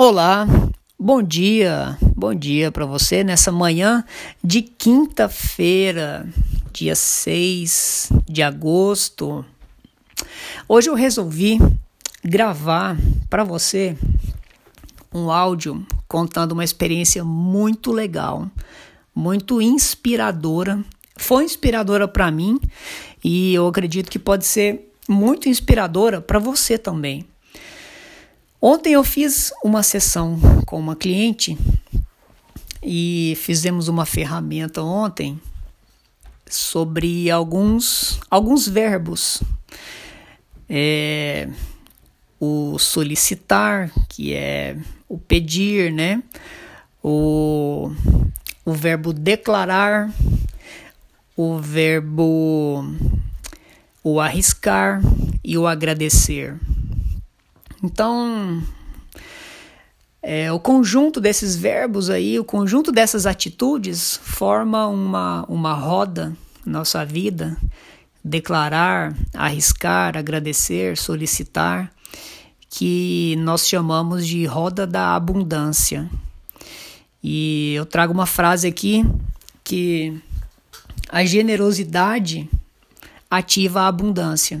Olá, bom dia, bom dia para você nessa manhã de quinta-feira, dia 6 de agosto. Hoje eu resolvi gravar para você um áudio contando uma experiência muito legal, muito inspiradora. Foi inspiradora para mim e eu acredito que pode ser muito inspiradora para você também. Ontem eu fiz uma sessão com uma cliente e fizemos uma ferramenta ontem sobre alguns, alguns verbos. É, o solicitar, que é o pedir, né? O, o verbo declarar, o verbo o arriscar e o agradecer. Então, é, o conjunto desses verbos aí, o conjunto dessas atitudes forma uma, uma roda na nossa vida. Declarar, arriscar, agradecer, solicitar, que nós chamamos de roda da abundância. E eu trago uma frase aqui que a generosidade ativa a abundância.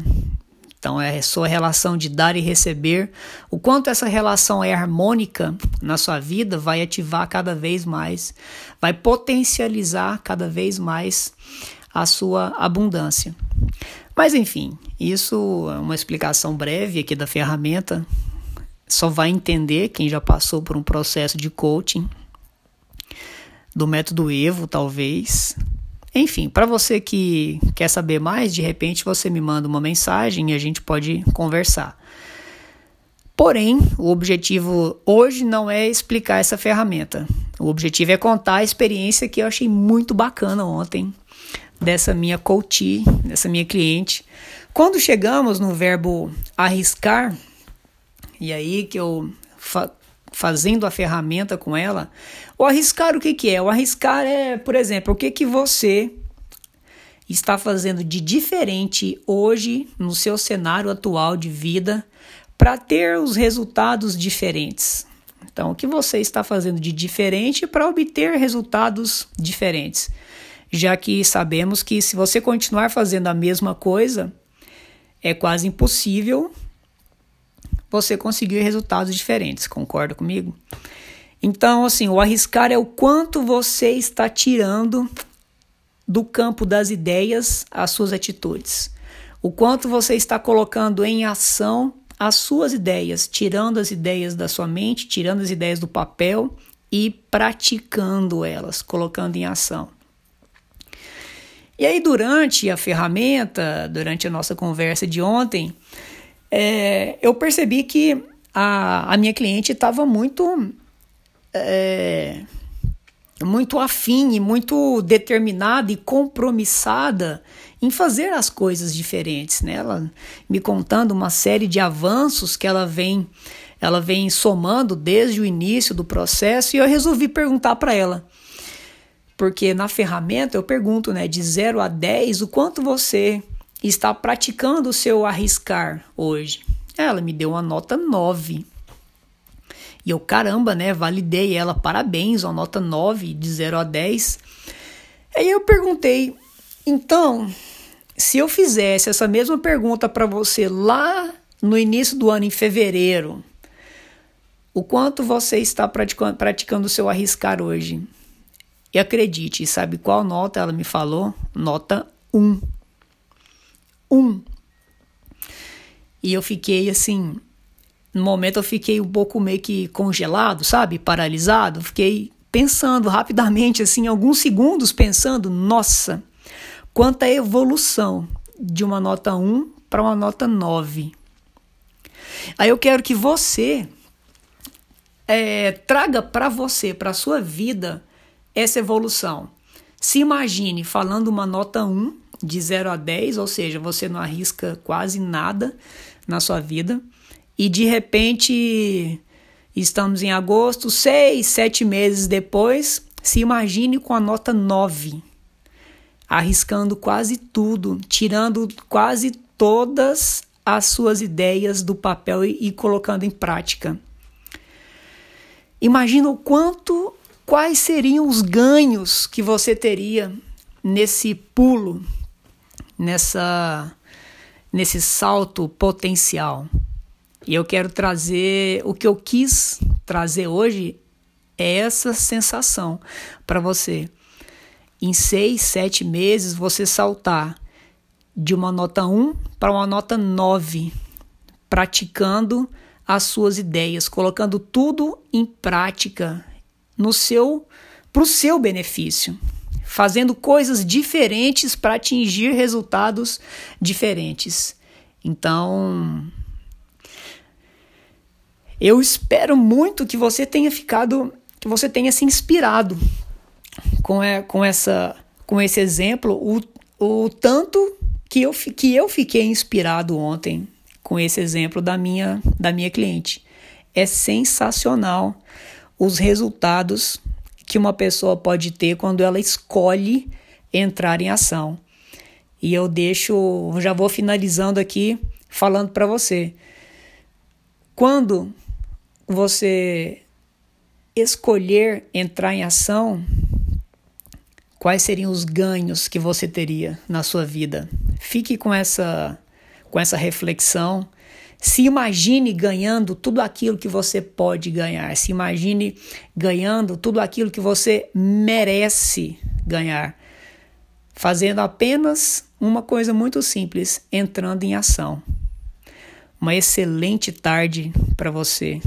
Então, é a sua relação de dar e receber. O quanto essa relação é harmônica na sua vida vai ativar cada vez mais, vai potencializar cada vez mais a sua abundância. Mas, enfim, isso é uma explicação breve aqui da ferramenta. Só vai entender quem já passou por um processo de coaching, do método Evo, talvez, enfim, para você que quer saber mais, de repente você me manda uma mensagem e a gente pode conversar. Porém, o objetivo hoje não é explicar essa ferramenta. O objetivo é contar a experiência que eu achei muito bacana ontem dessa minha coach, dessa minha cliente. Quando chegamos no verbo arriscar, e aí que eu fazendo a ferramenta com ela. O arriscar o que, que é? O arriscar é, por exemplo, o que, que você está fazendo de diferente hoje no seu cenário atual de vida para ter os resultados diferentes. Então, o que você está fazendo de diferente para obter resultados diferentes? Já que sabemos que se você continuar fazendo a mesma coisa, é quase impossível você conseguir resultados diferentes. Concorda comigo? Então, assim, o arriscar é o quanto você está tirando do campo das ideias as suas atitudes. O quanto você está colocando em ação as suas ideias, tirando as ideias da sua mente, tirando as ideias do papel e praticando elas, colocando em ação. E aí, durante a ferramenta, durante a nossa conversa de ontem, é, eu percebi que a, a minha cliente estava muito. É, muito afim e muito determinada e compromissada em fazer as coisas diferentes, né? Ela me contando uma série de avanços que ela vem ela vem somando desde o início do processo e eu resolvi perguntar para ela. Porque na ferramenta eu pergunto, né, de 0 a 10, o quanto você está praticando o seu arriscar hoje? Ela me deu uma nota 9. E eu, caramba, né? Validei ela, parabéns, uma nota 9, de 0 a 10. Aí eu perguntei, então, se eu fizesse essa mesma pergunta para você lá no início do ano, em fevereiro, o quanto você está praticando, praticando o seu arriscar hoje? E acredite, sabe qual nota ela me falou? Nota 1 um. E eu fiquei assim, no momento eu fiquei um pouco meio que congelado, sabe? Paralisado. Fiquei pensando rapidamente, assim, alguns segundos, pensando, nossa, quanta evolução de uma nota 1 para uma nota 9. Aí eu quero que você é, traga para você, para sua vida, essa evolução. Se imagine falando uma nota 1 de 0 a 10, ou seja, você não arrisca quase nada na sua vida, e de repente estamos em agosto, seis, sete meses depois, se imagine com a nota 9, arriscando quase tudo, tirando quase todas as suas ideias do papel e, e colocando em prática. Imagina o quanto, quais seriam os ganhos que você teria nesse pulo, nessa nesse salto potencial. E eu quero trazer o que eu quis trazer hoje é essa sensação para você. Em seis, sete meses, você saltar de uma nota 1 para uma nota 9, praticando as suas ideias, colocando tudo em prática no seu para o seu benefício, fazendo coisas diferentes para atingir resultados diferentes. Então, eu espero muito que você tenha ficado, que você tenha se inspirado com, é, com, essa, com esse exemplo, o, o tanto que eu, que eu fiquei inspirado ontem com esse exemplo da minha, da minha cliente. É sensacional os resultados que uma pessoa pode ter quando ela escolhe entrar em ação. E eu deixo, já vou finalizando aqui falando para você. Quando você escolher entrar em ação, quais seriam os ganhos que você teria na sua vida? Fique com essa com essa reflexão. Se imagine ganhando tudo aquilo que você pode ganhar. Se imagine ganhando tudo aquilo que você merece ganhar. Fazendo apenas uma coisa muito simples: entrando em ação. Uma excelente tarde para você.